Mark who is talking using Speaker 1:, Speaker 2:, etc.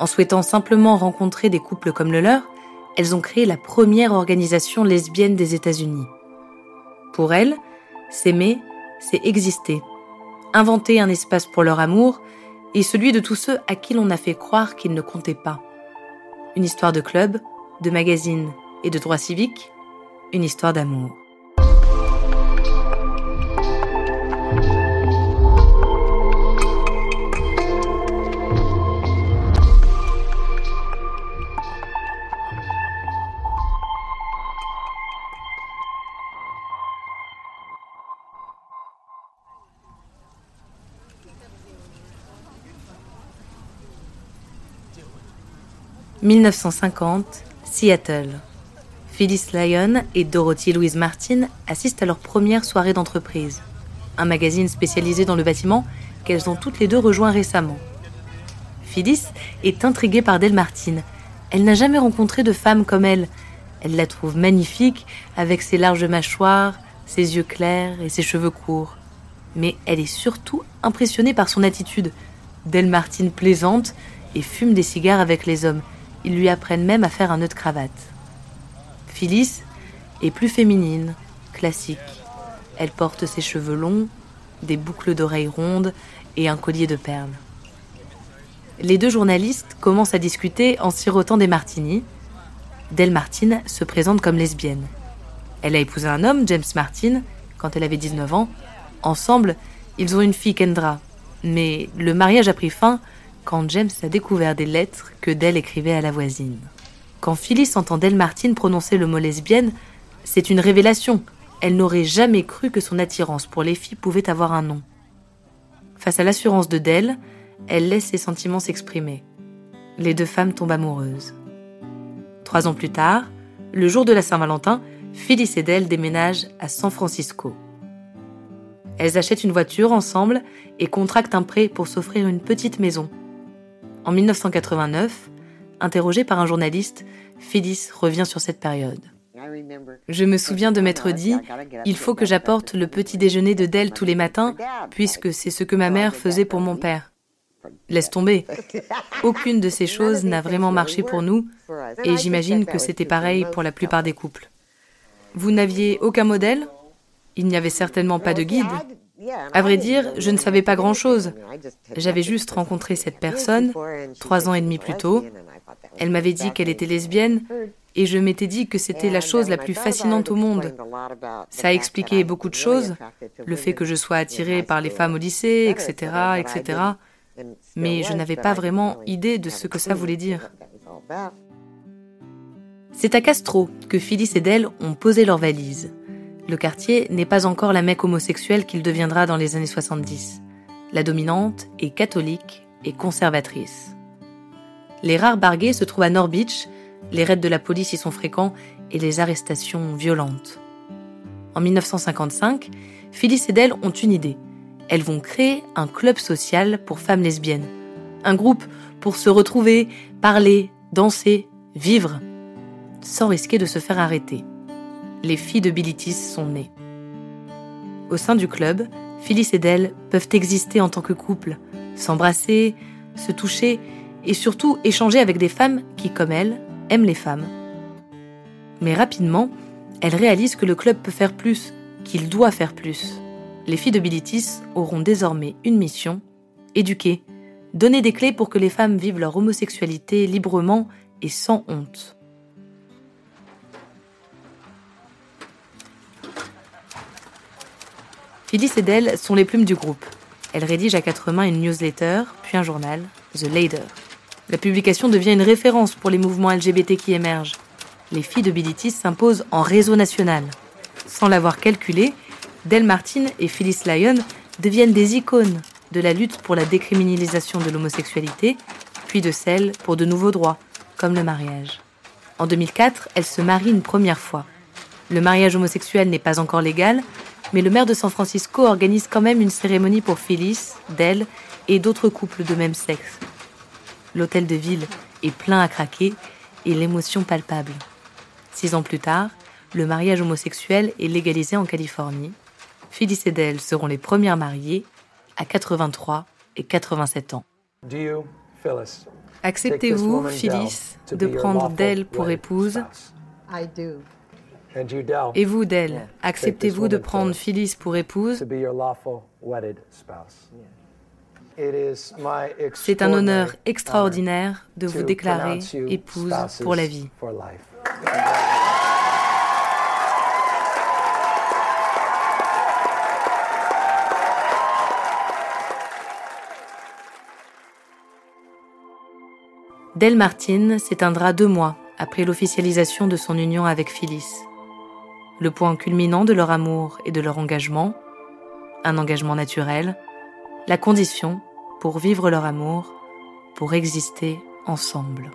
Speaker 1: En souhaitant simplement rencontrer des couples comme le leur, elles ont créé la première organisation lesbienne des États-Unis. Pour elles, s'aimer, c'est exister, inventer un espace pour leur amour et celui de tous ceux à qui l'on a fait croire qu'ils ne comptaient pas. Une histoire de club, de magazine et de droits civiques, une histoire d'amour. 1950, Seattle. Phyllis Lyon et Dorothy Louise Martin assistent à leur première soirée d'entreprise, un magazine spécialisé dans le bâtiment qu'elles ont toutes les deux rejoint récemment. Phyllis est intriguée par Del Martin. Elle n'a jamais rencontré de femme comme elle. Elle la trouve magnifique avec ses larges mâchoires, ses yeux clairs et ses cheveux courts. Mais elle est surtout impressionnée par son attitude. Del Martin plaisante et fume des cigares avec les hommes ils lui apprennent même à faire un nœud de cravate. Phyllis est plus féminine, classique. Elle porte ses cheveux longs, des boucles d'oreilles rondes et un collier de perles. Les deux journalistes commencent à discuter en sirotant des martinis. Del Martin se présente comme lesbienne. Elle a épousé un homme, James Martin, quand elle avait 19 ans. Ensemble, ils ont une fille, Kendra. Mais le mariage a pris fin quand James a découvert des lettres que Dell écrivait à la voisine. Quand Phyllis entend Del Martin prononcer le mot lesbienne, c'est une révélation. Elle n'aurait jamais cru que son attirance pour les filles pouvait avoir un nom. Face à l'assurance de Dell, elle laisse ses sentiments s'exprimer. Les deux femmes tombent amoureuses. Trois ans plus tard, le jour de la Saint-Valentin, Phyllis et Dell déménagent à San Francisco. Elles achètent une voiture ensemble et contractent un prêt pour s'offrir une petite maison en 1989, interrogée par un journaliste, Phyllis revient sur cette période. Je me souviens de m'être dit, il faut que j'apporte le petit déjeuner de Dell tous les matins, puisque c'est ce que ma mère faisait pour mon père. Laisse tomber. Aucune de ces choses n'a vraiment marché pour nous, et j'imagine que c'était pareil pour la plupart des couples. Vous n'aviez aucun modèle? Il n'y avait certainement pas de guide. À vrai dire, je ne savais pas grand-chose. J'avais juste rencontré cette personne trois ans et demi plus tôt. Elle m'avait dit qu'elle était lesbienne et je m'étais dit que c'était la chose la plus fascinante au monde. Ça a expliqué beaucoup de choses, le fait que je sois attirée par les femmes au lycée, etc., etc. Mais je n'avais pas vraiment idée de ce que ça voulait dire. C'est à Castro que Phyllis et Dell ont posé leurs valises. Le quartier n'est pas encore la mecque homosexuelle qu'il deviendra dans les années 70. La dominante est catholique et conservatrice. Les rares barguets se trouvent à North Beach, les raids de la police y sont fréquents et les arrestations violentes. En 1955, Phyllis et Dell ont une idée. Elles vont créer un club social pour femmes lesbiennes. Un groupe pour se retrouver, parler, danser, vivre, sans risquer de se faire arrêter les filles de Bilitis sont nées. Au sein du club, Phyllis et Dell peuvent exister en tant que couple, s'embrasser, se toucher et surtout échanger avec des femmes qui, comme elles, aiment les femmes. Mais rapidement, elles réalisent que le club peut faire plus, qu'il doit faire plus. Les filles de Bilitis auront désormais une mission, éduquer, donner des clés pour que les femmes vivent leur homosexualité librement et sans honte. Phyllis et Dell sont les plumes du groupe. Elles rédigent à quatre mains une newsletter, puis un journal, The Lader. La publication devient une référence pour les mouvements LGBT qui émergent. Les filles de Bilitis s'imposent en réseau national. Sans l'avoir calculé, Del Martin et Phyllis Lyon deviennent des icônes de la lutte pour la décriminalisation de l'homosexualité, puis de celle pour de nouveaux droits, comme le mariage. En 2004, elle se marie une première fois. Le mariage homosexuel n'est pas encore légal, mais le maire de San Francisco organise quand même une cérémonie pour Phyllis, Dell et d'autres couples de même sexe. L'hôtel de ville est plein à craquer et l'émotion palpable. Six ans plus tard, le mariage homosexuel est légalisé en Californie. Phyllis et Dell seront les premières mariées à 83 et 87 ans. Acceptez-vous, Phyllis, de prendre Dell pour épouse? Et vous, Dell, acceptez-vous de prendre Phyllis pour épouse? C'est un honneur extraordinaire de vous déclarer épouse pour la vie. Del Martin s'éteindra deux mois après l'officialisation de son union avec Phyllis. Le point culminant de leur amour et de leur engagement, un engagement naturel, la condition pour vivre leur amour, pour exister ensemble.